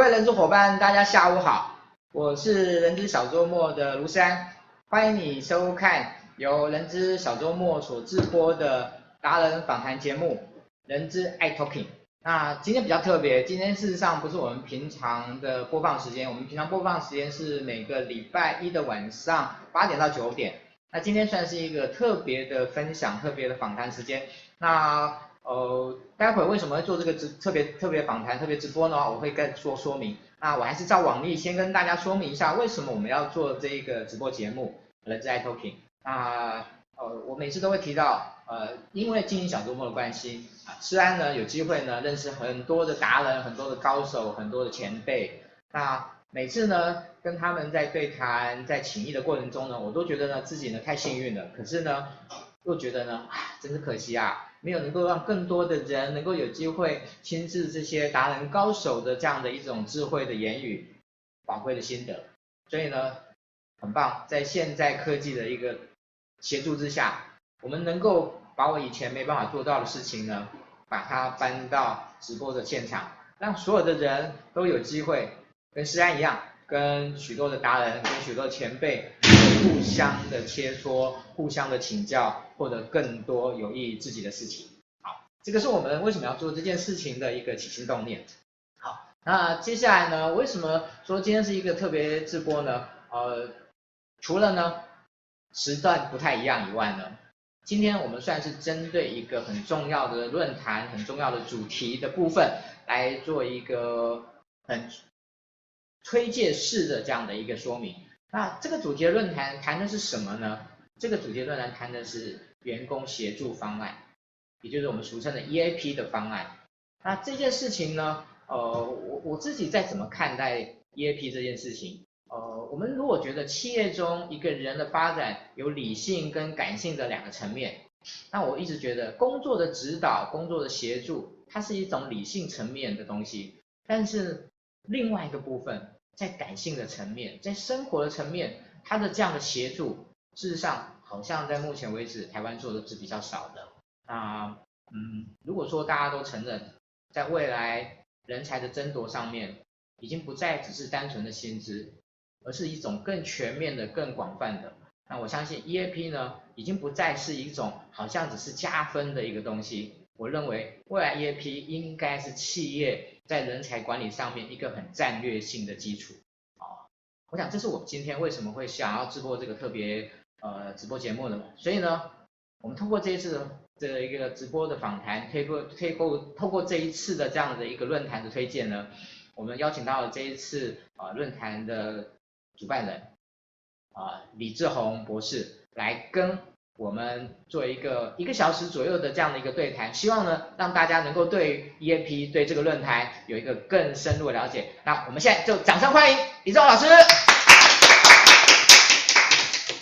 各位人资伙伴，大家下午好，我是人资小周末的卢山，欢迎你收看由人资小周末所直播的达人访谈节目《人资爱 Talking》。那今天比较特别，今天事实上不是我们平常的播放时间，我们平常播放时间是每个礼拜一的晚上八点到九点。那今天算是一个特别的分享，特别的访谈时间。那呃，待会为什么会做这个直特别特别访谈、特别直播呢？我会跟说说明。那我还是照往例，先跟大家说明一下为什么我们要做这一个直播节目《人资爱 Talking》。那呃，我每次都会提到，呃，因为经营小周末的关系，啊，诗安呢有机会呢认识很多的达人、很多的高手、很多的前辈。那每次呢跟他们在对谈、在请益的过程中呢，我都觉得呢自己呢太幸运了，可是呢又觉得呢，真是可惜啊。没有能够让更多的人能够有机会亲自这些达人高手的这样的一种智慧的言语，宝贵的心得，所以呢，很棒，在现在科技的一个协助之下，我们能够把我以前没办法做到的事情呢，把它搬到直播的现场，让所有的人都有机会跟诗安一样，跟许多的达人，跟许多前辈。互相的切磋，互相的请教，获得更多有益于自己的事情。好，这个是我们为什么要做这件事情的一个起心动念。好，那接下来呢，为什么说今天是一个特别直播呢？呃，除了呢时段不太一样以外呢，今天我们算是针对一个很重要的论坛、很重要的主题的部分来做一个很推介式的这样的一个说明。那这个主题论坛谈的是什么呢？这个主题论坛谈的是员工协助方案，也就是我们俗称的 EAP 的方案。那这件事情呢，呃，我我自己在怎么看待 EAP 这件事情？呃，我们如果觉得企业中一个人的发展有理性跟感性的两个层面，那我一直觉得工作的指导、工作的协助，它是一种理性层面的东西，但是另外一个部分。在感性的层面，在生活的层面，他的这样的协助，事实上好像在目前为止，台湾做的是比较少的。啊，嗯，如果说大家都承认，在未来人才的争夺上面，已经不再只是单纯的薪资，而是一种更全面的、更广泛的。那我相信 EAP 呢，已经不再是一种好像只是加分的一个东西。我认为未来 EAP 应该是企业在人才管理上面一个很战略性的基础啊，我想这是我今天为什么会想要直播这个特别呃直播节目的。所以呢，我们通过这一次的一个直播的访谈，推过推过透过这一次的这样的一个论坛的推荐呢，我们邀请到了这一次啊论坛的主办人啊李志宏博士来跟。我们做一个一个小时左右的这样的一个对谈，希望呢让大家能够对 EAP 对这个论坛有一个更深入的了解。那我们现在就掌声欢迎李志宏老师。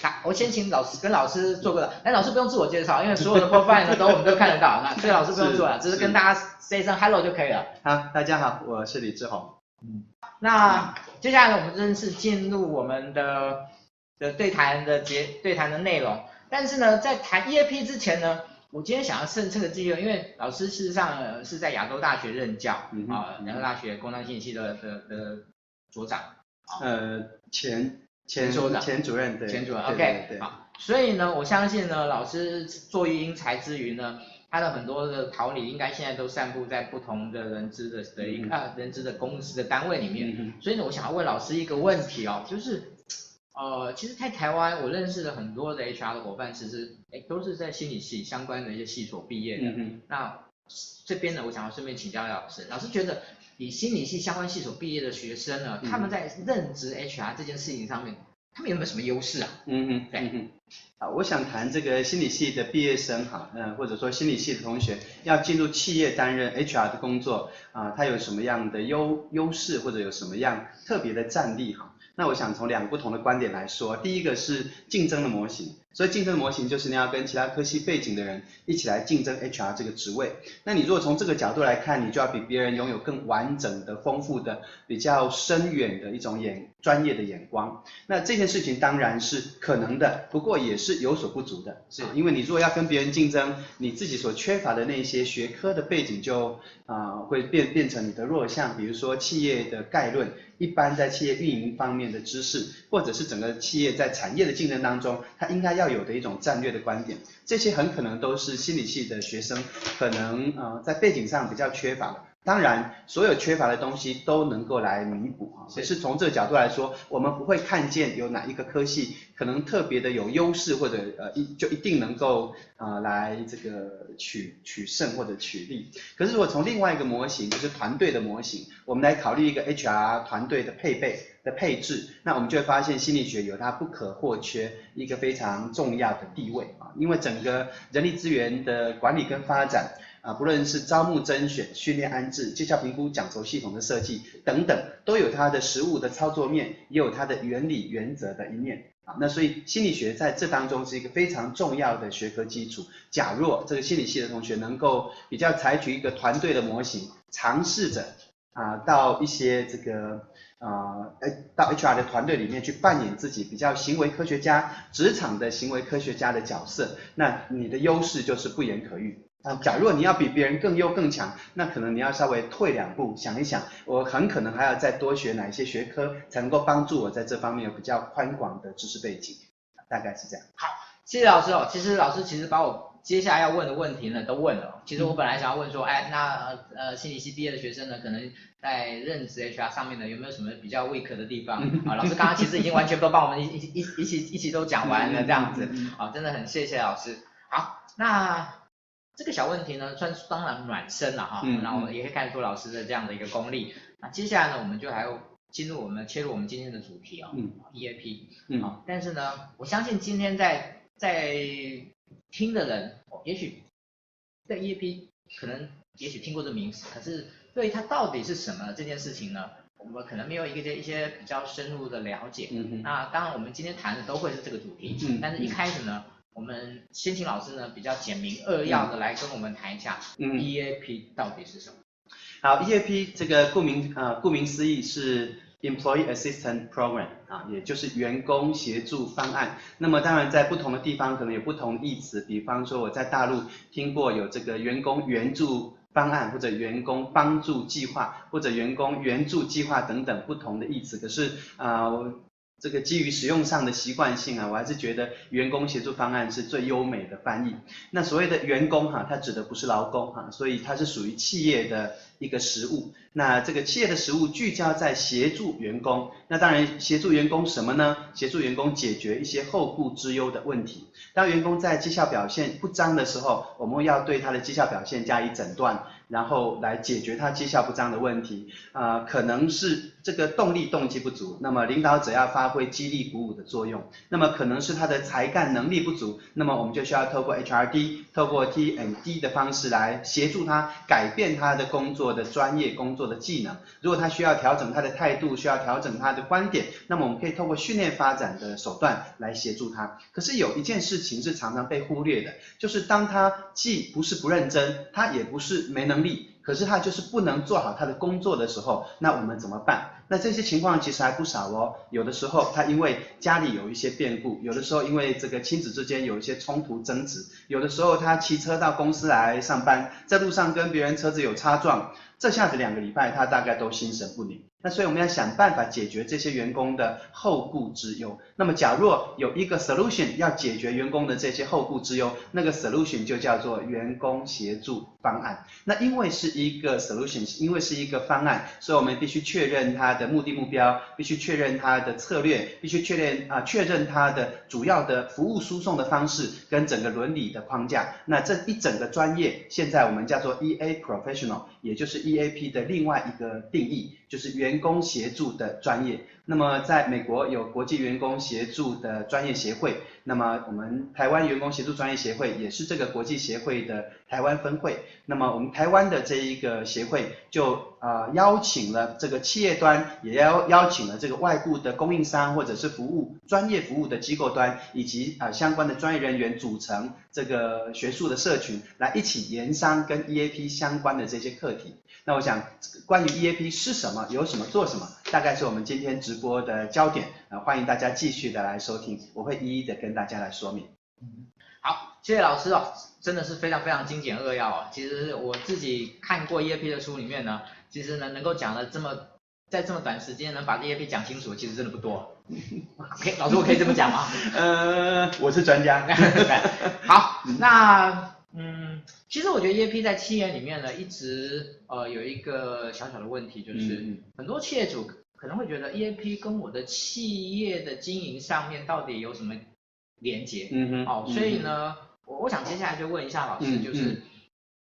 好，我先请老师跟老师做个，哎，老师不用自我介绍，因为所有的 profile 呢都我们都看得到，那所以老师不用做了，只是跟大家 say 声 hello 就可以了。好，大家好，我是李志宏。嗯，那接下来呢，我们正式进入我们的的对谈的节对谈的内容。但是呢，在谈 EAP 之前呢，我今天想要趁这个机会，因为老师事实上是在亚洲大学任教，啊、嗯，亚洲大学工商信息的的的所长，呃，前前所长，前主任，对，前主任，OK，好，所以呢，我相信呢，老师作育英才之余呢，他的很多的桃李应该现在都散布在不同的人资的的一个、嗯、人资的公司的单位里面，嗯、所以呢，我想要问老师一个问题哦，就是。呃，其实，在台湾，我认识的很多的 HR 的伙伴，其实，哎，都是在心理系相关的一些系所毕业的。嗯。那这边呢，我想要顺便请教老师，老师觉得以心理系相关系所毕业的学生呢，嗯、他们在任职 HR 这件事情上面，他们有没有什么优势啊？嗯嗯，对。嗯啊，我想谈这个心理系的毕业生哈，嗯，或者说心理系的同学要进入企业担任 HR 的工作啊，他有什么样的优优势，或者有什么样特别的战力哈？那我想从两个不同的观点来说，第一个是竞争的模型，所以竞争模型就是你要跟其他科系背景的人一起来竞争 HR 这个职位。那你如果从这个角度来看，你就要比别人拥有更完整的、丰富的、比较深远的一种眼专业的眼光。那这件事情当然是可能的，不过也是有所不足的，是因为你如果要跟别人竞争，你自己所缺乏的那些学科的背景就啊、会变变成你的弱项，比如说企业的概论。一般在企业运营方面的知识，或者是整个企业在产业的竞争当中，它应该要有的一种战略的观点，这些很可能都是心理系的学生可能呃在背景上比较缺乏的。当然，所有缺乏的东西都能够来弥补啊。所以是从这个角度来说，我们不会看见有哪一个科系可能特别的有优势，或者呃一就一定能够啊、呃、来这个取取胜或者取利。可是如果从另外一个模型，就是团队的模型，我们来考虑一个 HR 团队的配备的配置，那我们就会发现心理学有它不可或缺一个非常重要的地位啊。因为整个人力资源的管理跟发展。啊，不论是招募、甄选、训练、安置、绩效评估、奖酬系统的设计等等，都有它的实务的操作面，也有它的原理原则的一面。啊，那所以心理学在这当中是一个非常重要的学科基础。假若这个心理系的同学能够比较采取一个团队的模型，尝试着啊到一些这个啊到 HR 的团队里面去扮演自己比较行为科学家、职场的行为科学家的角色，那你的优势就是不言可喻。啊，假如你要比别人更优更强，那可能你要稍微退两步，想一想，我很可能还要再多学哪一些学科，才能够帮助我在这方面有比较宽广的知识背景，大概是这样。好，谢谢老师哦。其实老师其实把我接下来要问的问题呢都问了。其实我本来想要问说，哎，那呃心理系毕业的学生呢，可能在任职 HR 上面呢，有没有什么比较 weak 的地方？啊，老师刚刚其实已经完全都帮我们一一一一起一起都讲完了这样子。啊，真的很谢谢老师。好，那。这个小问题呢，算是当然暖身了哈，然后也可以看出老师的这样的一个功力。那接下来呢，我们就还要进入我们切入我们今天的主题哦，EAP。嗯。好，但是呢，我相信今天在在听的人，也许在 EAP 可能也许听过这名词，可是对于它到底是什么这件事情呢，我们可能没有一个一些比较深入的了解。那当然，我们今天谈的都会是这个主题。嗯。但是一开始呢。我们先请老师呢比较简明扼要的来跟我们谈一下，EAP 到底是什么？嗯、好，EAP 这个顾名呃顾名思义是 Employee Assistance Program 啊，也就是员工协助方案。那么当然在不同的地方可能有不同意思，比方说我在大陆听过有这个员工援助方案，或者员工帮助计划，或者员工援助计划等等不同的意思。可是啊。呃这个基于使用上的习惯性啊，我还是觉得员工协助方案是最优美的翻译。那所谓的员工哈，它指的不是劳工哈，所以它是属于企业的一个实务。那这个企业的实务聚焦在协助员工，那当然协助员工什么呢？协助员工解决一些后顾之忧的问题。当员工在绩效表现不彰的时候，我们要对他的绩效表现加以诊断。然后来解决他绩效不彰的问题，啊、可能是这个动力动机不足，那么领导者要发挥激励鼓舞的作用，那么可能是他的才干能力不足，那么我们就需要透过 HRD，透过 T&D 的方式来协助他改变他的工作的专业工作的技能。如果他需要调整他的态度，需要调整他的观点，那么我们可以透过训练发展的手段来协助他。可是有一件事情是常常被忽略的，就是当他既不是不认真，他也不是没能力，可是他就是不能做好他的工作的时候，那我们怎么办？那这些情况其实还不少哦。有的时候他因为家里有一些变故，有的时候因为这个亲子之间有一些冲突争执，有的时候他骑车到公司来上班，在路上跟别人车子有擦撞，这下子两个礼拜他大概都心神不宁。那所以我们要想办法解决这些员工的后顾之忧。那么假若有一个 solution 要解决员工的这些后顾之忧，那个 solution 就叫做员工协助方案。那因为是一个 solution，因为是一个方案，所以我们必须确认它的目的目标，必须确认它的策略，必须确认啊确认它的主要的服务输送的方式跟整个伦理的框架。那这一整个专业，现在我们叫做 EA Professional，也就是 EAP 的另外一个定义，就是员员工协助的专业。那么在美国有国际员工协助的专业协会，那么我们台湾员工协助专业协会也是这个国际协会的台湾分会。那么我们台湾的这一个协会就、呃、邀请了这个企业端，也邀邀请了这个外部的供应商或者是服务专业服务的机构端，以及、呃、相关的专业人员组成这个学术的社群，来一起研商跟 EAP 相关的这些课题。那我想关于 EAP 是什么，有什么，做什么，大概是我们今天直播的焦点啊，欢迎大家继续的来收听，我会一一的跟大家来说明。好，谢谢老师哦，真的是非常非常精简扼要哦。其实我自己看过 EAP 的书里面呢，其实呢能够讲的这么在这么短时间能把 EAP 讲清楚，其实真的不多。OK，，老师我可以这么讲吗？呃，我是专家。好，那。嗯，其实我觉得 EAP 在企业里面呢，一直呃有一个小小的问题，就是、嗯、很多企业主可能会觉得 EAP 跟我的企业的经营上面到底有什么连接？嗯哼，哦，所以呢，我、嗯、我想接下来就问一下老师，就是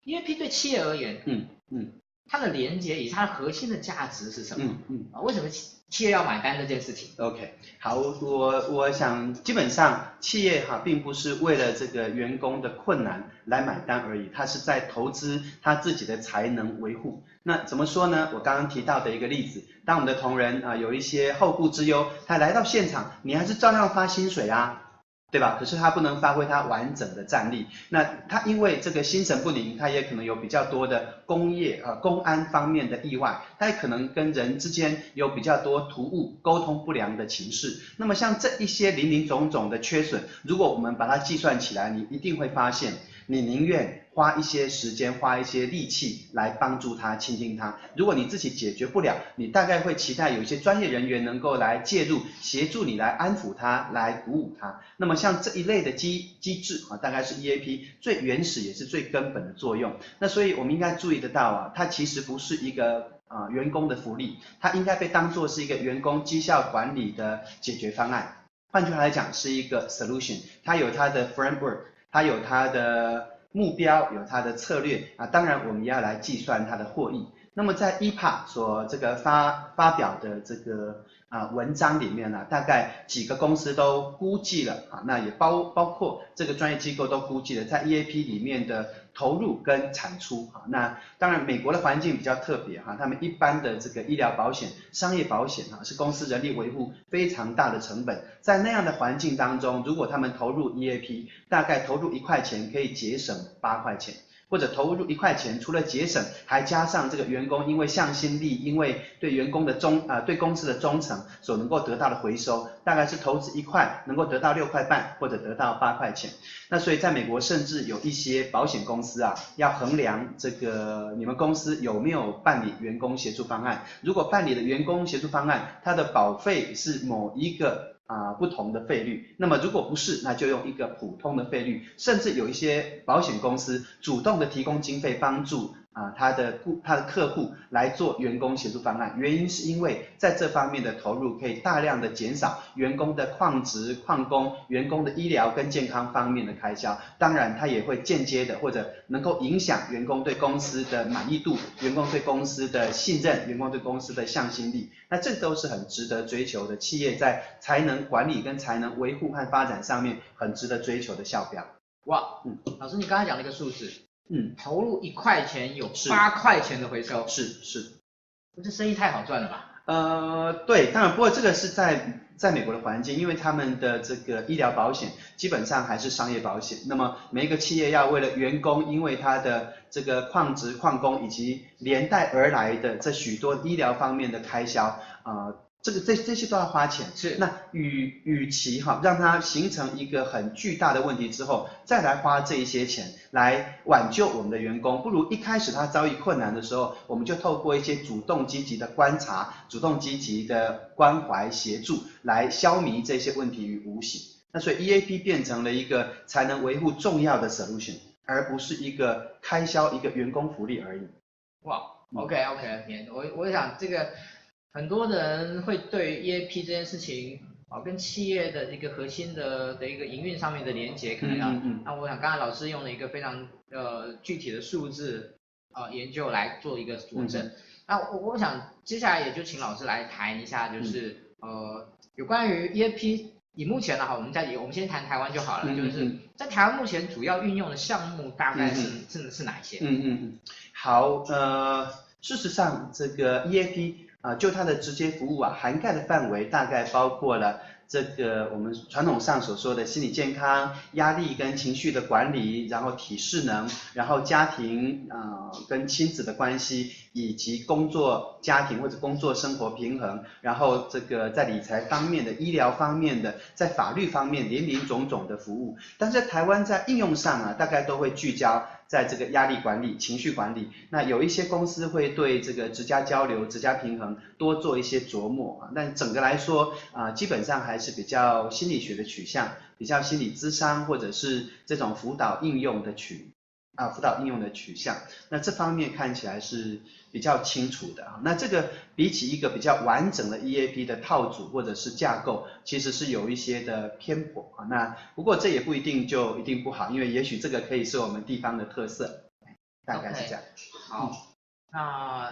EAP 对企业而言，嗯嗯，它的连接以及它的核心的价值是什么？嗯嗯，啊，为什么？企业要买单这件事情，OK，好，我我想基本上企业哈并不是为了这个员工的困难来买单而已，它是在投资他自己的才能维护。那怎么说呢？我刚刚提到的一个例子，当我们的同仁啊有一些后顾之忧，他来到现场，你还是照样发薪水啊。对吧？可是他不能发挥他完整的战力。那他因为这个心神不宁，他也可能有比较多的工业啊、公安方面的意外，他也可能跟人之间有比较多突兀、沟通不良的情势。那么像这一些零零总总的缺损，如果我们把它计算起来，你一定会发现，你宁愿。花一些时间，花一些力气来帮助他，倾听他。如果你自己解决不了，你大概会期待有一些专业人员能够来介入，协助你来安抚他，来鼓舞他。那么像这一类的机机制啊，大概是 EAP 最原始也是最根本的作用。那所以我们应该注意得到啊，它其实不是一个啊员工的福利，它应该被当作是一个员工绩效管理的解决方案。换句话来讲，是一个 solution，它有它的 framework，它有它的。目标有它的策略啊，当然我们要来计算它的获益。那么在 EPA 所这个发发表的这个啊文章里面呢，大概几个公司都估计了啊，那也包包括这个专业机构都估计了在 EAP 里面的。投入跟产出哈，那当然美国的环境比较特别哈，他们一般的这个医疗保险、商业保险哈，是公司人力维护非常大的成本，在那样的环境当中，如果他们投入 EAP，大概投入一块钱可以节省八块钱。或者投入一块钱，除了节省，还加上这个员工因为向心力，因为对员工的忠啊、对公司的忠诚所能够得到的回收，大概是投资一块能够得到六块半，或者得到八块钱。那所以在美国，甚至有一些保险公司啊，要衡量这个你们公司有没有办理员工协助方案。如果办理的员工协助方案，它的保费是某一个。啊，不同的费率。那么如果不是，那就用一个普通的费率。甚至有一些保险公司主动的提供经费帮助。啊，他的顾他的客户来做员工协助方案，原因是因为在这方面的投入可以大量的减少员工的旷职、旷工、员工的医疗跟健康方面的开销。当然，他也会间接的或者能够影响员工对公司的满意度、员工对公司的信任、员工对公司的向心力。那这都是很值得追求的，企业在才能管理跟才能维护和发展上面很值得追求的效标。哇，嗯，老师，你刚才讲了一个数字。嗯，投入一块钱有八块钱的回收，是是，这生意太好赚了吧？呃，对，当然，不过这个是在在美国的环境，因为他们的这个医疗保险基本上还是商业保险，那么每一个企业要为了员工，因为他的这个矿职矿工以及连带而来的这许多医疗方面的开销啊。呃这个这这些都要花钱，是那与与其哈让它形成一个很巨大的问题之后，再来花这一些钱来挽救我们的员工，不如一开始他遭遇困难的时候，我们就透过一些主动积极的观察、主动积极的关怀协助，来消弭这些问题于无形。那所以 EAP 变成了一个才能维护重要的 solution，而不是一个开销、一个员工福利而已。哇，OK OK，我我想这个。很多人会对 EAP 这件事情啊，跟企业的一个核心的的一个营运上面的连接，可能要，嗯嗯、那我想刚才老师用了一个非常呃具体的数字啊、呃、研究来做一个佐证。嗯、那我我想接下来也就请老师来谈一下，就是呃，有关于 EAP，以目前的话，我们在我们先谈台湾就好了，嗯嗯嗯就是在台湾目前主要运用的项目大概是、嗯、是是哪一些？嗯嗯嗯，好，呃，事实上这个 EAP 啊、就它的直接服务啊，涵盖的范围大概包括了。这个我们传统上所说的心理健康、压力跟情绪的管理，然后体适能，然后家庭啊、跟亲子的关系，以及工作家庭或者工作生活平衡，然后这个在理财方面的、医疗方面的、在法律方面林林总总的服务。但是在台湾在应用上啊，大概都会聚焦。在这个压力管理、情绪管理，那有一些公司会对这个职家交流、职家平衡多做一些琢磨啊。但整个来说啊，基本上还是比较心理学的取向，比较心理咨商或者是这种辅导应用的取啊，辅导应用的取向。那这方面看起来是。比较清楚的啊，那这个比起一个比较完整的 EAP 的套组或者是架构，其实是有一些的偏颇啊。那不过这也不一定就一定不好，因为也许这个可以是我们地方的特色，大概是这样。Okay, 好，那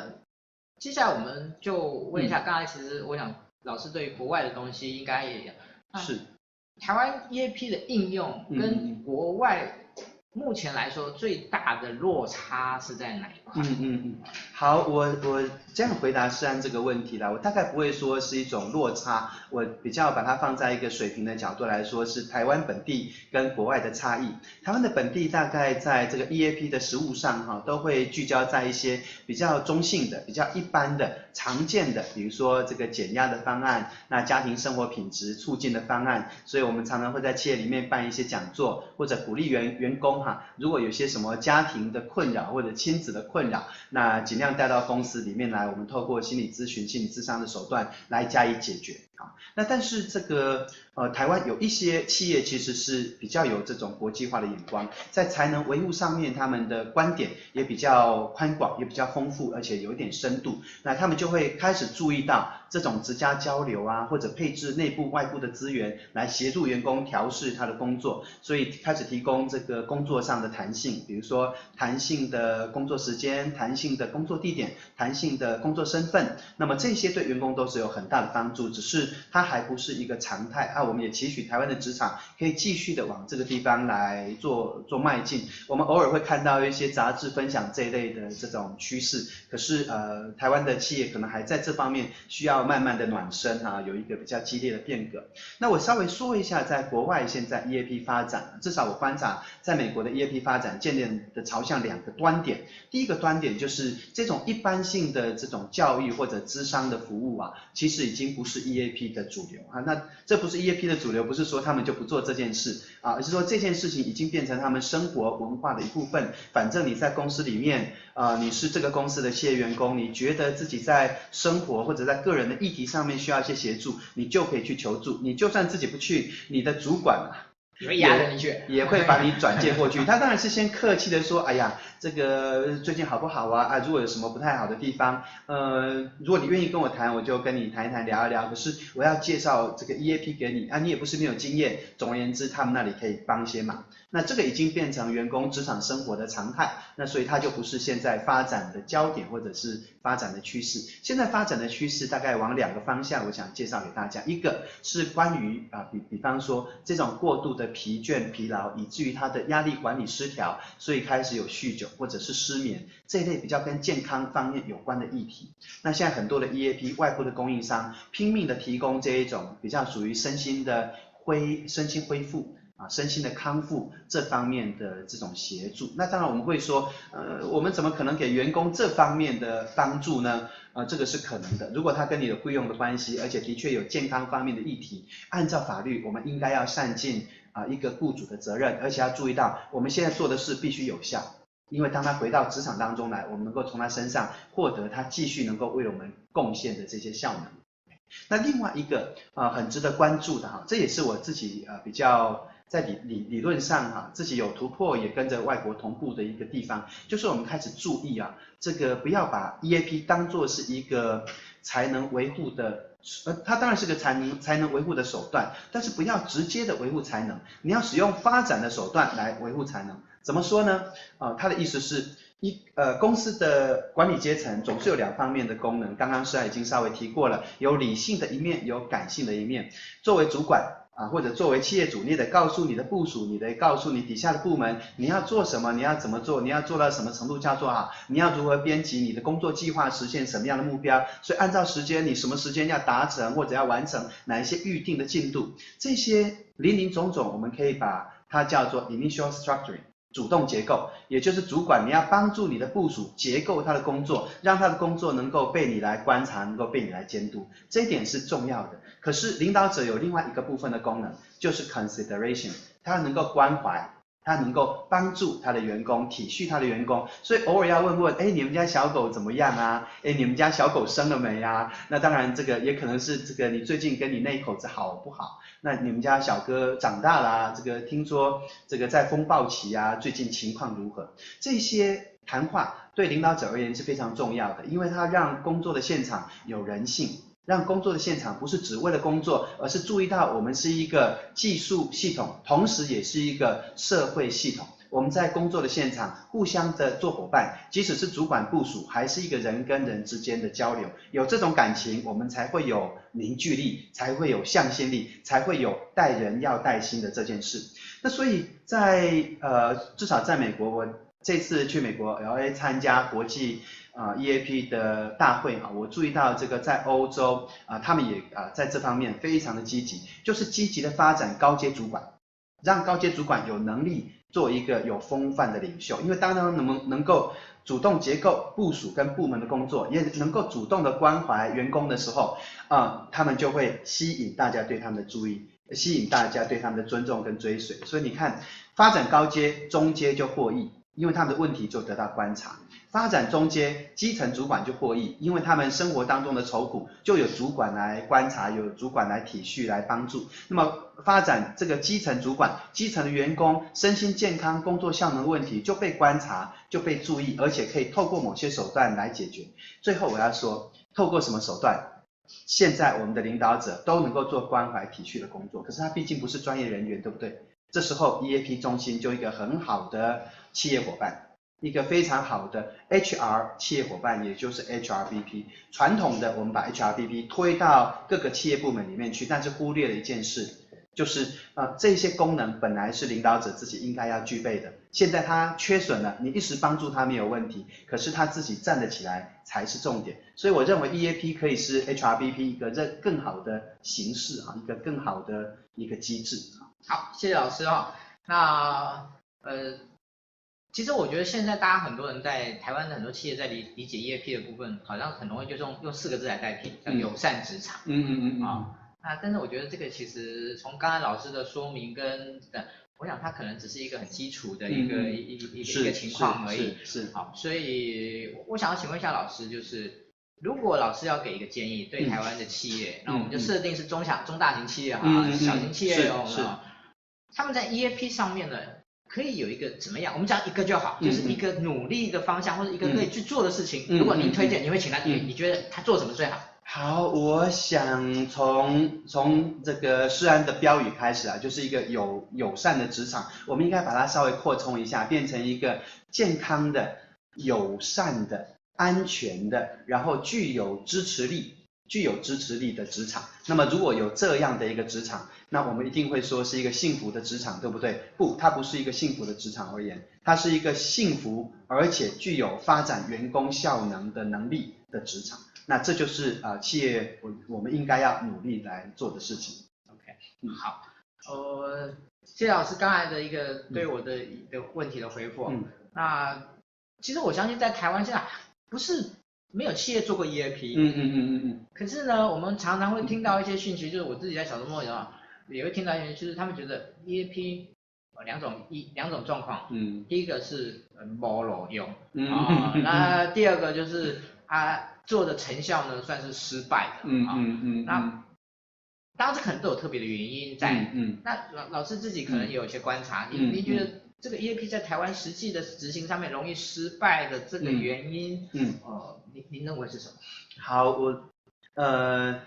接下来我们就问一下，刚、嗯、才其实我想老师对于国外的东西应该也是台湾 EAP 的应用跟国外。目前来说，最大的落差是在哪一块？嗯嗯嗯，好，我我这样回答是按这个问题啦，我大概不会说是一种落差，我比较把它放在一个水平的角度来说，是台湾本地跟国外的差异。台湾的本地大概在这个 EAP 的实务上哈，都会聚焦在一些比较中性的、比较一般的、常见的，比如说这个减压的方案，那家庭生活品质促进的方案，所以我们常常会在企业里面办一些讲座，或者鼓励员员工哈。如果有些什么家庭的困扰或者亲子的困扰，那尽量带到公司里面来，我们透过心理咨询、心理咨商的手段来加以解决。那但是这个呃，台湾有一些企业其实是比较有这种国际化的眼光，在才能维护上面，他们的观点也比较宽广，也比较丰富，而且有一点深度。那他们就会开始注意到这种职加交流啊，或者配置内部外部的资源来协助员工调试他的工作，所以开始提供这个工作上的弹性，比如说弹性的工作时间、弹性的工作地点、弹性的工作身份。那么这些对员工都是有很大的帮助，只是。它还不是一个常态啊，我们也期许台湾的职场可以继续的往这个地方来做做迈进。我们偶尔会看到一些杂志分享这一类的这种趋势，可是呃，台湾的企业可能还在这方面需要慢慢的暖身啊，有一个比较激烈的变革。那我稍微说一下，在国外现在 EAP 发展，至少我观察，在美国的 EAP 发展渐渐的朝向两个端点。第一个端点就是这种一般性的这种教育或者咨商的服务啊，其实已经不是 EAP。的主流啊，那这不是 EAP 的主流，不是说他们就不做这件事啊，而是说这件事情已经变成他们生活文化的一部分。反正你在公司里面啊，你是这个公司的企业员工，你觉得自己在生活或者在个人的议题上面需要一些协助，你就可以去求助。你就算自己不去，你的主管啊，也压着你去，也会把你转介过去。他当然是先客气的说，哎呀。这个最近好不好啊？啊，如果有什么不太好的地方，呃，如果你愿意跟我谈，我就跟你谈一谈，聊一聊。可是我要介绍这个 EAP 给你啊，你也不是没有经验。总而言之，他们那里可以帮一些忙。那这个已经变成员工职场生活的常态，那所以它就不是现在发展的焦点或者是发展的趋势。现在发展的趋势大概往两个方向，我想介绍给大家。一个是关于啊，比比方说这种过度的疲倦、疲劳，以至于他的压力管理失调，所以开始有酗酒。或者是失眠这一类比较跟健康方面有关的议题，那现在很多的 EAP 外部的供应商拼命的提供这一种比较属于身心的恢身心恢复啊，身心的康复这方面的这种协助。那当然我们会说，呃，我们怎么可能给员工这方面的帮助呢？呃，这个是可能的。如果他跟你有雇佣的关系，而且的确有健康方面的议题，按照法律，我们应该要善尽啊一个雇主的责任，而且要注意到我们现在做的事必须有效。因为当他回到职场当中来，我们能够从他身上获得他继续能够为我们贡献的这些效能。那另外一个啊，很值得关注的哈，这也是我自己啊比较在理理理论上哈自己有突破，也跟着外国同步的一个地方，就是我们开始注意啊，这个不要把 EAP 当作是一个才能维护的，呃，它当然是个才能才能维护的手段，但是不要直接的维护才能，你要使用发展的手段来维护才能。怎么说呢？呃，他的意思是，一呃公司的管理阶层总是有两方面的功能，刚刚是已经稍微提过了，有理性的一面，有感性的一面。作为主管啊，或者作为企业主，你得告诉你的部署，你得告诉你底下的部门，你要做什么，你要怎么做，你要做到什么程度叫做好，你要如何编辑你的工作计划，实现什么样的目标。所以按照时间，你什么时间要达成或者要完成哪一些预定的进度，这些林林总总，我们可以把它叫做 initial structuring。主动结构，也就是主管，你要帮助你的部署结构他的工作，让他的工作能够被你来观察，能够被你来监督，这一点是重要的。可是领导者有另外一个部分的功能，就是 consideration，他能够关怀。他能够帮助他的员工，体恤他的员工，所以偶尔要问问，哎，你们家小狗怎么样啊？哎，你们家小狗生了没啊？那当然，这个也可能是这个你最近跟你那一口子好不好？那你们家小哥长大啦，这个听说这个在风暴期啊，最近情况如何？这些谈话对领导者而言是非常重要的，因为他让工作的现场有人性。让工作的现场不是只为了工作，而是注意到我们是一个技术系统，同时也是一个社会系统。我们在工作的现场互相的做伙伴，即使是主管部署，还是一个人跟人之间的交流。有这种感情，我们才会有凝聚力，才会有向心力，才会有带人要带心的这件事。那所以在呃，至少在美国，我这次去美国 LA 参加国际。啊，EAP 的大会啊，我注意到这个在欧洲啊，他们也啊在这方面非常的积极，就是积极的发展高阶主管，让高阶主管有能力做一个有风范的领袖，因为当他们能能够主动结构部署跟部门的工作，也能够主动的关怀员工的时候啊，他们就会吸引大家对他们的注意，吸引大家对他们的尊重跟追随。所以你看，发展高阶，中阶就获益，因为他们的问题就得到观察。发展中阶，基层主管就获益，因为他们生活当中的愁苦就有主管来观察，有主管来体恤、来帮助。那么发展这个基层主管，基层的员工身心健康、工作效能问题就被观察、就被注意，而且可以透过某些手段来解决。最后我要说，透过什么手段？现在我们的领导者都能够做关怀体恤的工作，可是他毕竟不是专业人员，对不对？这时候 EAP 中心就一个很好的企业伙伴。一个非常好的 HR 企业伙伴，也就是 HRBP。传统的我们把 HRBP 推到各个企业部门里面去，但是忽略了一件事，就是啊、这些功能本来是领导者自己应该要具备的，现在他缺损了，你一时帮助他没有问题，可是他自己站得起来才是重点。所以我认为 EAP 可以是 HRBP 一个这更好的形式啊，一个更好的一个机制。好，谢谢老师啊。那呃。其实我觉得现在大家很多人在台湾的很多企业在理理解 EAP 的部分，好像很容易就用用四个字来代替，叫友善职场。嗯嗯嗯啊，那但是我觉得这个其实从刚才老师的说明跟的，我想它可能只是一个很基础的一个一一一个一个情况而已。是。好，所以我想要请问一下老师，就是如果老师要给一个建议，对台湾的企业，那我们就设定是中小中大型企业哈，小型企业哦，是。他们在 EAP 上面呢？可以有一个怎么样？我们讲一个就好，就是一个努力的方向，或者一个可以去做的事情。如果您推荐，你会请他，你你觉得他做什么最好？好，我想从从这个诗安的标语开始啊，就是一个友友善的职场，我们应该把它稍微扩充一下，变成一个健康的、友善的、安全的，然后具有支持力。具有支持力的职场，那么如果有这样的一个职场，那我们一定会说是一个幸福的职场，对不对？不，它不是一个幸福的职场而言，它是一个幸福而且具有发展员工效能的能力的职场。那这就是啊、呃，企业我我们应该要努力来做的事情。OK，嗯，好，呃，谢谢老师刚才的一个对我的一个问题的回复。嗯，那其实我相信在台湾现在不是。没有企业做过 EAP，嗯嗯嗯嗯嗯。可是呢，我们常常会听到一些讯息，就是我自己在小周末的话，也会听到一些，就是他们觉得 EAP 两种一两种状况，嗯，第一个是没路用，嗯。啊，那第二个就是他做的成效呢算是失败的，嗯嗯嗯。那当然这可能都有特别的原因在，嗯。那老老师自己可能也有一些观察，你你觉得？这个 EAP 在台湾实际的执行上面容易失败的这个原因，嗯，呃，你你认为是什么？好，我呃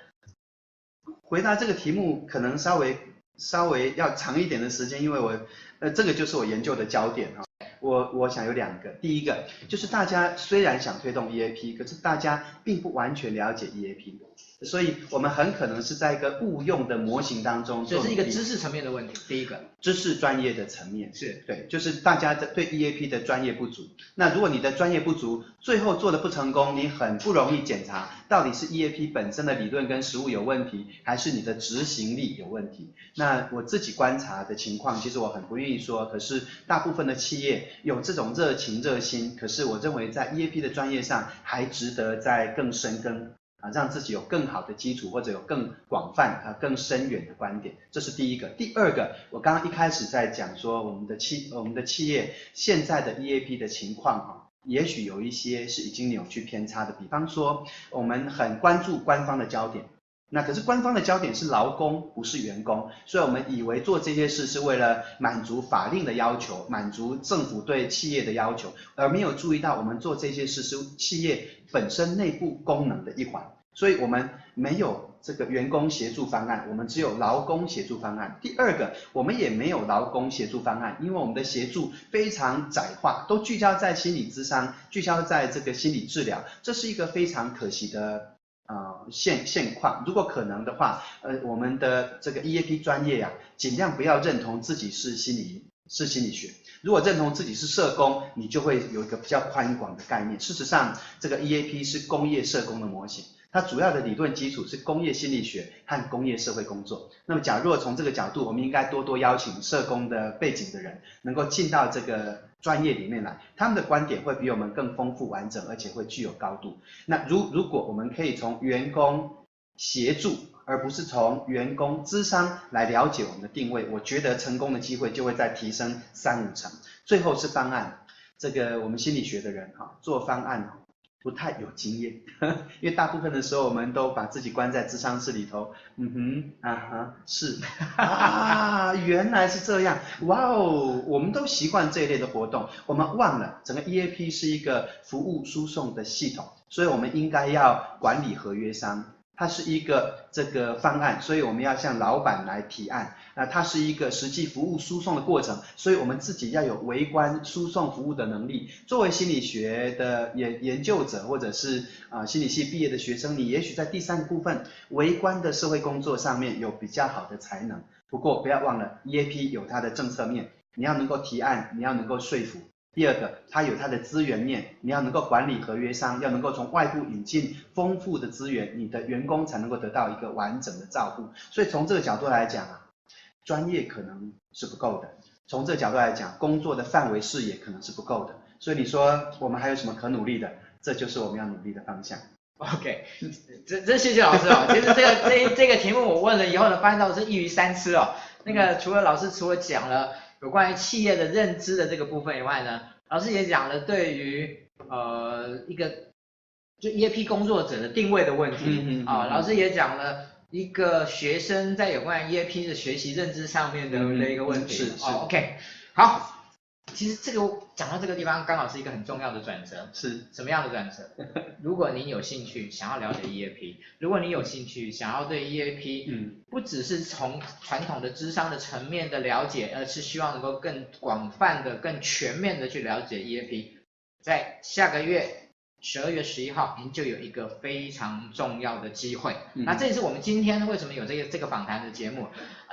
回答这个题目可能稍微稍微要长一点的时间，因为我呃这个就是我研究的焦点啊。我我想有两个，第一个就是大家虽然想推动 EAP，可是大家并不完全了解 EAP。所以，我们很可能是在一个误用的模型当中，这是一个知识层面的问题。第一个，知识专业的层面是对，就是大家的对 EAP 的专业不足。那如果你的专业不足，最后做的不成功，你很不容易检查到底是 EAP 本身的理论跟实务有问题，还是你的执行力有问题。那我自己观察的情况，其实我很不愿意说，可是大部分的企业有这种热情热心，可是我认为在 EAP 的专业上还值得再更深耕。啊，让自己有更好的基础，或者有更广泛啊、更深远的观点，这是第一个。第二个，我刚刚一开始在讲说，我们的企我们的企业现在的 EAP 的情况哈，也许有一些是已经扭曲偏差的。比方说，我们很关注官方的焦点。那可是官方的焦点是劳工，不是员工，所以我们以为做这些事是为了满足法令的要求，满足政府对企业的要求，而没有注意到我们做这些事是企业本身内部功能的一环。所以我们没有这个员工协助方案，我们只有劳工协助方案。第二个，我们也没有劳工协助方案，因为我们的协助非常窄化，都聚焦在心理咨商，聚焦在这个心理治疗，这是一个非常可惜的。呃，现现况，如果可能的话，呃，我们的这个 EAP 专业呀、啊，尽量不要认同自己是心理是心理学。如果认同自己是社工，你就会有一个比较宽广的概念。事实上，这个 EAP 是工业社工的模型。它主要的理论基础是工业心理学和工业社会工作。那么，假若从这个角度，我们应该多多邀请社工的背景的人，能够进到这个专业里面来，他们的观点会比我们更丰富完整，而且会具有高度。那如如果我们可以从员工协助，而不是从员工智商来了解我们的定位，我觉得成功的机会就会再提升三五成。最后是方案，这个我们心理学的人哈，做方案。不太有经验，因为大部分的时候我们都把自己关在智商室里头。嗯哼，啊哈，是 啊，原来是这样，哇哦，我们都习惯这一类的活动，我们忘了整个 EAP 是一个服务输送的系统，所以我们应该要管理合约商。它是一个这个方案，所以我们要向老板来提案。那它是一个实际服务输送的过程，所以我们自己要有微观输送服务的能力。作为心理学的研研究者，或者是啊、心理系毕业的学生，你也许在第三个部分微观的社会工作上面有比较好的才能。不过不要忘了，EAP 有它的政策面，你要能够提案，你要能够说服。第二个，它有它的资源面，你要能够管理合约商，要能够从外部引进丰富的资源，你的员工才能够得到一个完整的照顾。所以从这个角度来讲啊，专业可能是不够的；从这个角度来讲，工作的范围视野可能是不够的。所以你说我们还有什么可努力的？这就是我们要努力的方向。OK，这这谢谢老师哦。其实这个这这个题目我问了以后呢，发现到是一鱼三吃哦。那个除了老师除了讲了。有关于企业的认知的这个部分以外呢，老师也讲了对于呃一个就 EAP 工作者的定位的问题啊、嗯嗯嗯哦，老师也讲了一个学生在有关于 EAP 的学习认知上面的的一个问题。嗯、是是、哦。OK，好。其实这个讲到这个地方，刚好是一个很重要的转折。是什么样的转折？如果您有兴趣想要了解 EAP，如果你有兴趣想要对 EAP，嗯，不只是从传统的智商的层面的了解，而是希望能够更广泛的、更全面的去了解 EAP，在下个月十二月十一号，您就有一个非常重要的机会。嗯、那这也是我们今天为什么有这个这个访谈的节目。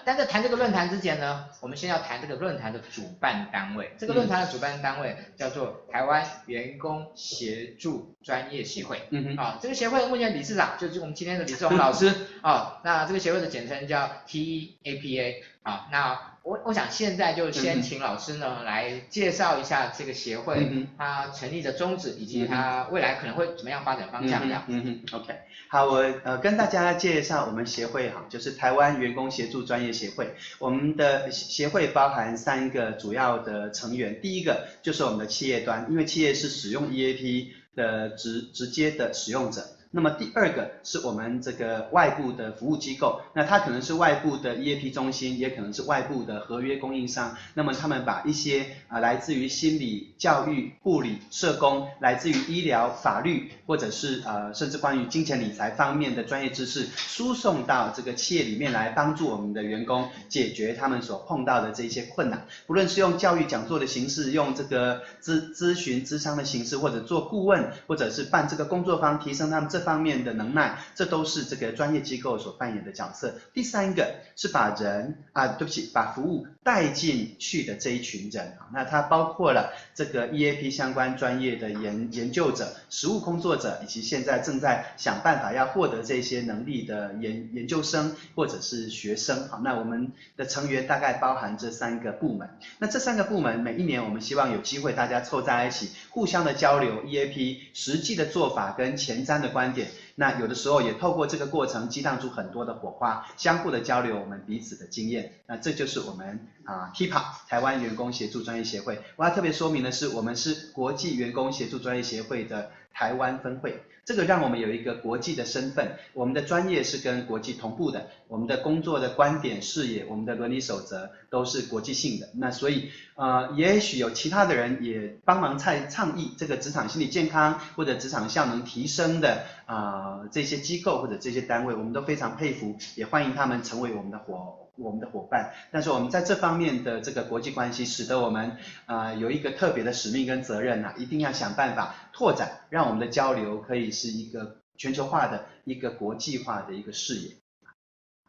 但在谈这个论坛之前呢，我们先要谈这个论坛的主办单位。这个论坛的主办单位叫做台湾员工协助专业协会。嗯哼。啊，这个协会目前理事长就是我们今天的李志宏老师。啊，那这个协会的简称叫 TEAPA。啊，那。我我想现在就先请老师呢、嗯、来介绍一下这个协会，它成立的宗旨以及它未来可能会怎么样发展方向这样。嗯哼，OK，好，我呃跟大家介绍我们协会哈，就是台湾员工协助专业协会。我们的协会包含三个主要的成员，第一个就是我们的企业端，因为企业是使用 EAP 的直直接的使用者。那么第二个是我们这个外部的服务机构，那它可能是外部的 EAP 中心，也可能是外部的合约供应商。那么他们把一些啊来自于心理、教育、护理、社工，来自于医疗、法律，或者是呃甚至关于金钱理财方面的专业知识，输送到这个企业里面来，帮助我们的员工解决他们所碰到的这些困难。不论是用教育讲座的形式，用这个咨咨询、咨商的形式，或者做顾问，或者是办这个工作坊，提升他们这。方面的能耐，这都是这个专业机构所扮演的角色。第三个是把人啊，对不起，把服务带进去的这一群人啊，那它包括了这个 EAP 相关专业的研研究者、实务工作者，以及现在正在想办法要获得这些能力的研研究生或者是学生。好，那我们的成员大概包含这三个部门。那这三个部门每一年我们希望有机会大家凑在一起，互相的交流 EAP 实际的做法跟前瞻的关。点，那有的时候也透过这个过程激荡出很多的火花，相互的交流我们彼此的经验，那这就是我们啊 TIPA 台湾员工协助专业协会。我要特别说明的是，我们是国际员工协助专业协会的台湾分会。这个让我们有一个国际的身份，我们的专业是跟国际同步的，我们的工作的观点、视野、我们的伦理守则都是国际性的。那所以，呃，也许有其他的人也帮忙在倡议这个职场心理健康或者职场效能提升的啊、呃、这些机构或者这些单位，我们都非常佩服，也欢迎他们成为我们的伙。我们的伙伴，但是我们在这方面的这个国际关系，使得我们啊、呃、有一个特别的使命跟责任呐、啊，一定要想办法拓展，让我们的交流可以是一个全球化的一个国际化的一个视野。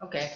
OK，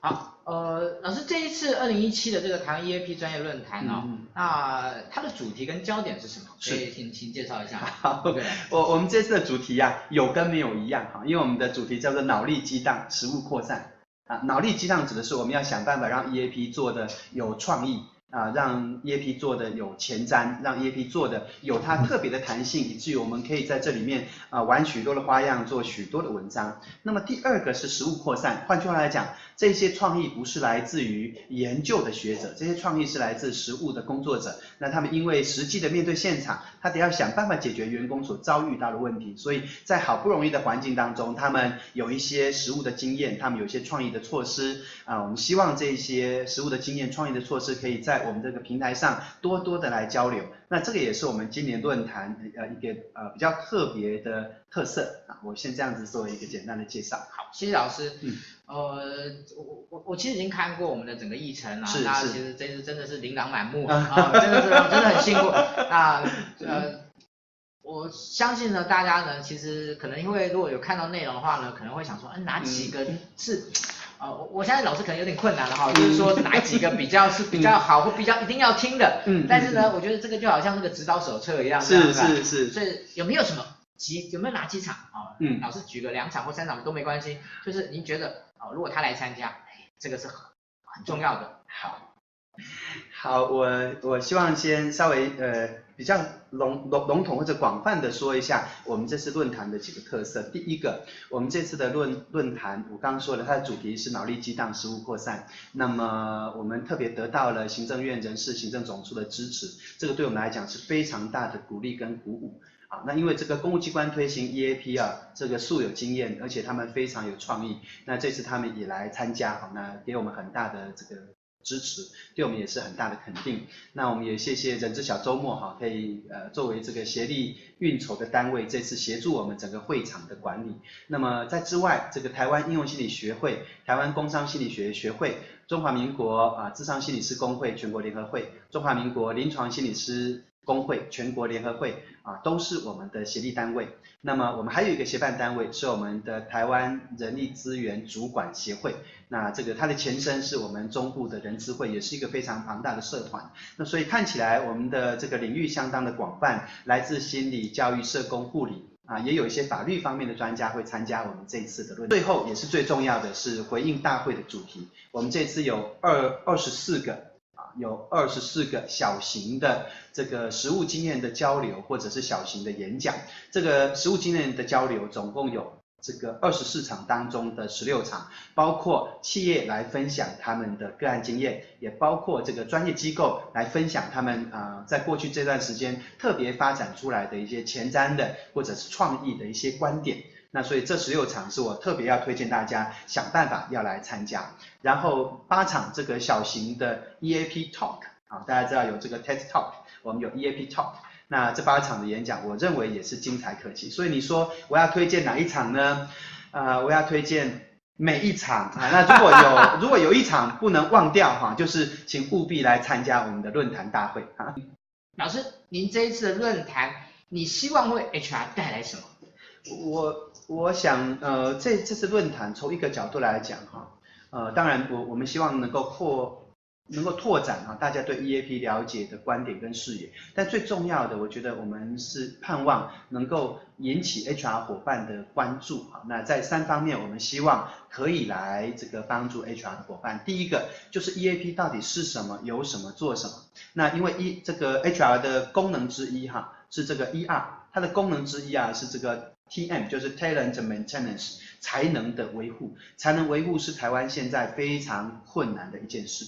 好，呃，老师这一次二零一七的这个台湾 EAP 专业论坛哦，嗯、那它的主题跟焦点是什么？可以请请介绍一下。好，对，我我们这次的主题呀、啊，有跟没有一样哈，因为我们的主题叫做脑力激荡，食物扩散。啊，脑力激荡指的是我们要想办法让 EAP 做的有创意。啊，让 EAP 做的有前瞻，让 EAP 做的有它特别的弹性，以至于我们可以在这里面啊玩许多的花样，做许多的文章。那么第二个是实物扩散，换句话来讲，这些创意不是来自于研究的学者，这些创意是来自实物的工作者。那他们因为实际的面对现场，他得要想办法解决员工所遭遇到的问题，所以在好不容易的环境当中，他们有一些实物的经验，他们有一些创意的措施啊。我们希望这些实物的经验、创意的措施可以在我们这个平台上多多的来交流，那这个也是我们今年论坛呃一个呃比较特别的特色啊。我先这样子做一个简单的介绍。好，谢谢老师。嗯，呃，我我我其实已经看过我们的整个议程了，那其实真是真的是琳琅满目啊，真的是真的很辛苦那。呃，我相信呢，大家呢其实可能因为如果有看到内容的话呢，可能会想说，嗯，哪几个是？呃，我相信老师可能有点困难了哈，就是说哪几个比较是比较好或比较一定要听的，嗯，但是呢，我觉得这个就好像那个指导手册一样，是是是，所以有没有什么几有没有哪几场啊？嗯，老师举个两场或三场都没关系，就是您觉得啊，如果他来参加，这个是很很重要的。好，好，我我希望先稍微呃。比较笼笼笼统或者广泛的说一下我们这次论坛的几个特色。第一个，我们这次的论论坛，我刚刚说了，它的主题是脑力激荡，实物扩散。那么我们特别得到了行政院人事行政总处的支持，这个对我们来讲是非常大的鼓励跟鼓舞。啊，那因为这个公务机关推行 EAP 啊，这个素有经验，而且他们非常有创意。那这次他们也来参加，好，那给我们很大的这个。支持对我们也是很大的肯定。那我们也谢谢人之小周末哈，可以呃作为这个协力运筹的单位，这次协助我们整个会场的管理。那么在之外，这个台湾应用心理学会、台湾工商心理学学会、中华民国啊智商心理师工会全国联合会、中华民国临床心理师工会全国联合会啊，都是我们的协力单位。那么我们还有一个协办单位，是我们的台湾人力资源主管协会。那这个它的前身是我们中部的人资会，也是一个非常庞大的社团。那所以看起来我们的这个领域相当的广泛，来自心理、教育、社工、护理啊，也有一些法律方面的专家会参加我们这一次的论。最后也是最重要的是回应大会的主题，我们这次有二二十四个。有二十四个小型的这个实务经验的交流，或者是小型的演讲。这个实务经验的交流总共有这个二十四场当中的十六场，包括企业来分享他们的个案经验，也包括这个专业机构来分享他们啊、在过去这段时间特别发展出来的一些前瞻的或者是创意的一些观点。那所以这十六场是我特别要推荐大家想办法要来参加。然后八场这个小型的 EAP Talk 啊，大家知道有这个 TED Talk，我们有 EAP Talk。那这八场的演讲，我认为也是精彩可期。所以你说我要推荐哪一场呢？呃，我要推荐每一场啊。那如果有 如果有一场不能忘掉哈，就是请务必来参加我们的论坛大会啊。老师，您这一次的论坛，你希望为 HR 带来什么？我我想呃，这这次论坛从一个角度来讲哈，呃，当然我我们希望能够扩。能够拓展啊，大家对 EAP 了解的观点跟视野，但最重要的，我觉得我们是盼望能够引起 HR 伙伴的关注啊。那在三方面，我们希望可以来这个帮助 HR 伙伴。第一个就是 EAP 到底是什么，有什么，做什么？那因为一这个 HR 的功能之一哈，是这个 ER，它的功能之一啊是这个 TM，就是 Talent Maintenance，才能的维护。才能维护是台湾现在非常困难的一件事。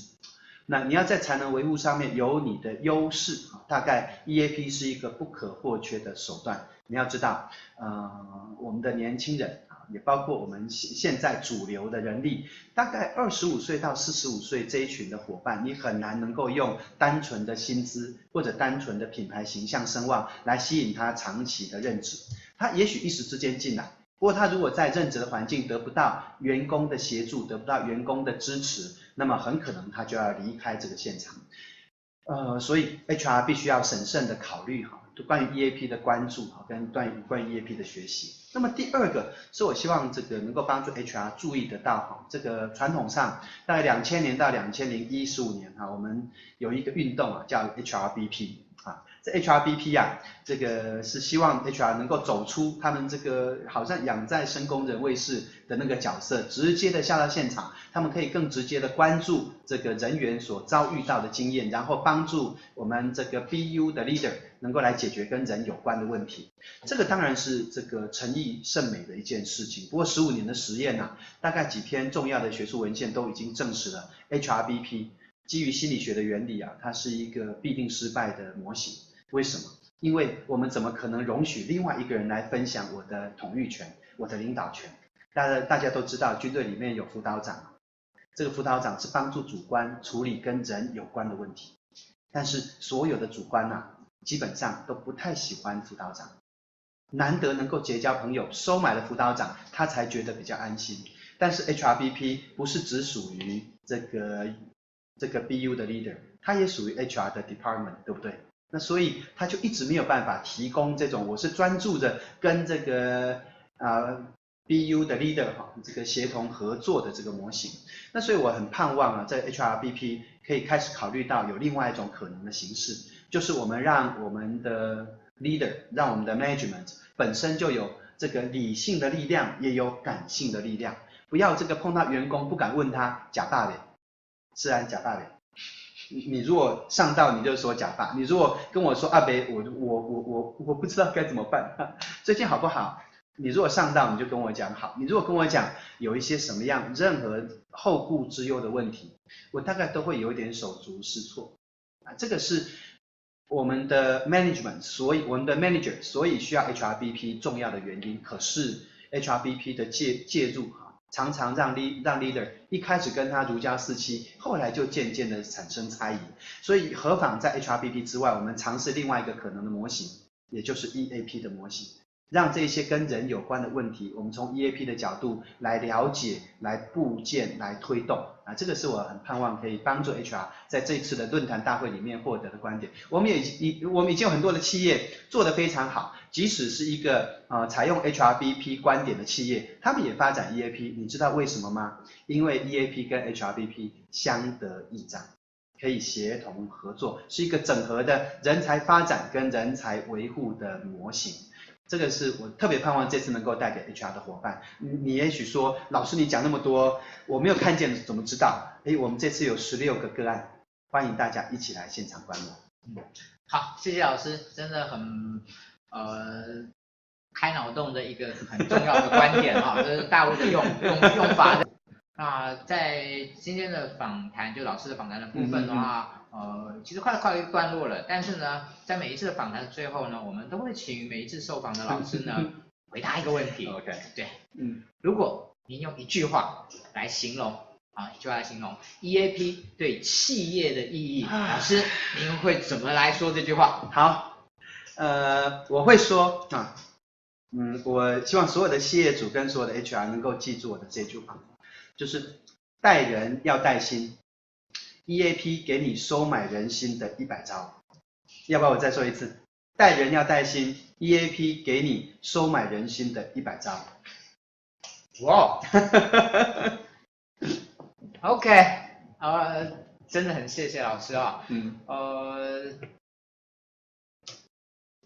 那你要在才能维护上面有你的优势啊，大概 EAP 是一个不可或缺的手段。你要知道，呃，我们的年轻人啊，也包括我们现在主流的人力，大概二十五岁到四十五岁这一群的伙伴，你很难能够用单纯的薪资或者单纯的品牌形象声望来吸引他长期的任职。他也许一时之间进来。不过他如果在任职的环境得不到员工的协助，得不到员工的支持，那么很可能他就要离开这个现场。呃，所以 HR 必须要审慎的考虑哈，就关于 EAP 的关注哈，跟关于关于 EAP 的学习。那么第二个是我希望这个能够帮助 HR 注意得到哈，这个传统上大概两千年到两千零一十五年哈，我们有一个运动啊叫 HRBP。这 HRBP 啊，这个是希望 HR 能够走出他们这个好像养在深宫人卫士的那个角色，直接的下到现场，他们可以更直接的关注这个人员所遭遇到的经验，然后帮助我们这个 BU 的 leader 能够来解决跟人有关的问题。这个当然是这个诚意甚美的一件事情。不过十五年的实验啊，大概几篇重要的学术文献都已经证实了 HRBP 基于心理学的原理啊，它是一个必定失败的模型。为什么？因为我们怎么可能容许另外一个人来分享我的统御权、我的领导权？大家大家都知道，军队里面有辅导长，这个辅导长是帮助主官处理跟人有关的问题。但是所有的主官呐、基本上都不太喜欢辅导长，难得能够结交朋友，收买了辅导长，他才觉得比较安心。但是 HRBP 不是只属于这个这个 BU 的 leader，他也属于 HR 的 department，对不对？那所以他就一直没有办法提供这种，我是专注着跟这个啊、BU 的 leader 哈这个协同合作的这个模型。那所以我很盼望啊，在 HRBP 可以开始考虑到有另外一种可能的形式，就是我们让我们的 leader，让我们的 management 本身就有这个理性的力量，也有感性的力量，不要这个碰到员工不敢问他假大脸，自然假大脸。你如果上道你就说假发，你如果跟我说阿北，我我我我我不知道该怎么办，最近好不好？你如果上道你就跟我讲好，你如果跟我讲有一些什么样任何后顾之忧的问题，我大概都会有一点手足失措啊，这个是我们的 management，所以我们的 manager 所以需要 HRBP 重要的原因，可是 HRBP 的介介入。常常让 le 让 leader 一开始跟他如胶似漆，后来就渐渐的产生猜疑。所以何妨在 HRBP 之外，我们尝试另外一个可能的模型，也就是 EAP 的模型。让这些跟人有关的问题，我们从 EAP 的角度来了解、来布建、来推动啊，这个是我很盼望可以帮助 HR 在这次的论坛大会里面获得的观点。我们也已我们已经有很多的企业做得非常好，即使是一个呃采用 HRBP 观点的企业，他们也发展 EAP。你知道为什么吗？因为 EAP 跟 HRBP 相得益彰，可以协同合作，是一个整合的人才发展跟人才维护的模型。这个是我特别盼望这次能够带给 HR 的伙伴。你你也许说，老师你讲那么多，我没有看见，怎么知道？哎，我们这次有十六个个案，欢迎大家一起来现场观摩。嗯，好，谢谢老师，真的很呃开脑洞的一个很重要的观点哈，这是大陆的用用用法的。那在今天的访谈，就老师的访谈的部分的话，呃，其实快快一个段落了。但是呢，在每一次的访谈的最后呢，我们都会请每一次受访的老师呢，回答一个问题。OK，对，嗯，如果您用一句话来形容，啊，一句话来形容 EAP 对企业的意义，老师您会怎么来说这句话？好，呃，我会说啊，嗯，我希望所有的企业主跟所有的 HR 能够记住我的这句话。就是带人要带心，EAP 给你收买人心的一百招，要不要我再说一次？带人要带心，EAP 给你收买人心的一百招。哇，OK，呃，真的很谢谢老师啊。嗯。呃，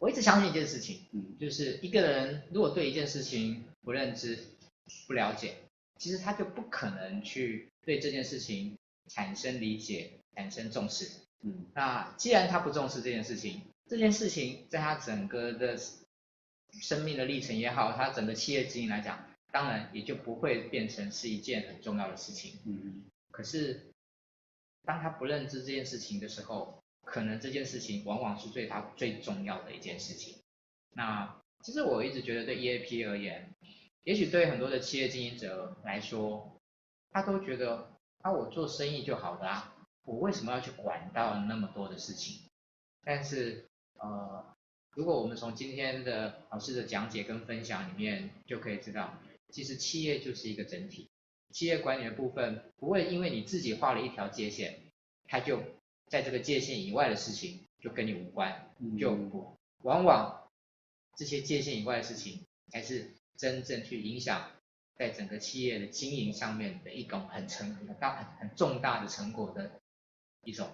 我一直相信一件事情，嗯，就是一个人如果对一件事情不认知、不了解。其实他就不可能去对这件事情产生理解、产生重视。嗯，那既然他不重视这件事情，这件事情在他整个的生命的历程也好，他整个企业经营来讲，当然也就不会变成是一件很重要的事情。嗯，可是当他不认知这件事情的时候，可能这件事情往往是对他最重要的一件事情。那其实我一直觉得对 EAP 而言。也许对很多的企业经营者来说，他都觉得啊，我做生意就好了啊，我为什么要去管到那么多的事情？但是呃，如果我们从今天的老师的讲解跟分享里面就可以知道，其实企业就是一个整体，企业管理的部分不会因为你自己画了一条界限，它就在这个界限以外的事情就跟你无关，就不，往往这些界限以外的事情才是。真正去影响在整个企业的经营上面的一种很成很大很很重大的成果的一种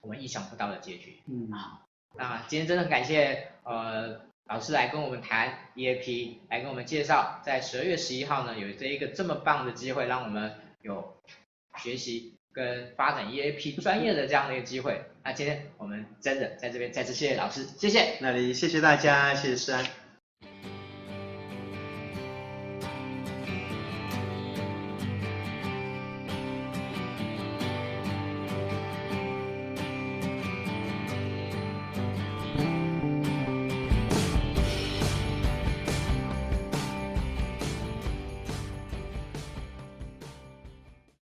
我们意想不到的结局。嗯，好，那今天真的很感谢呃老师来跟我们谈 EAP，来跟我们介绍，在十二月十一号呢有这一个这么棒的机会，让我们有学习跟发展 EAP 专业的这样的一个机会。那今天我们真的在这边再次谢谢老师，谢谢。那里谢谢大家，谢谢诗安。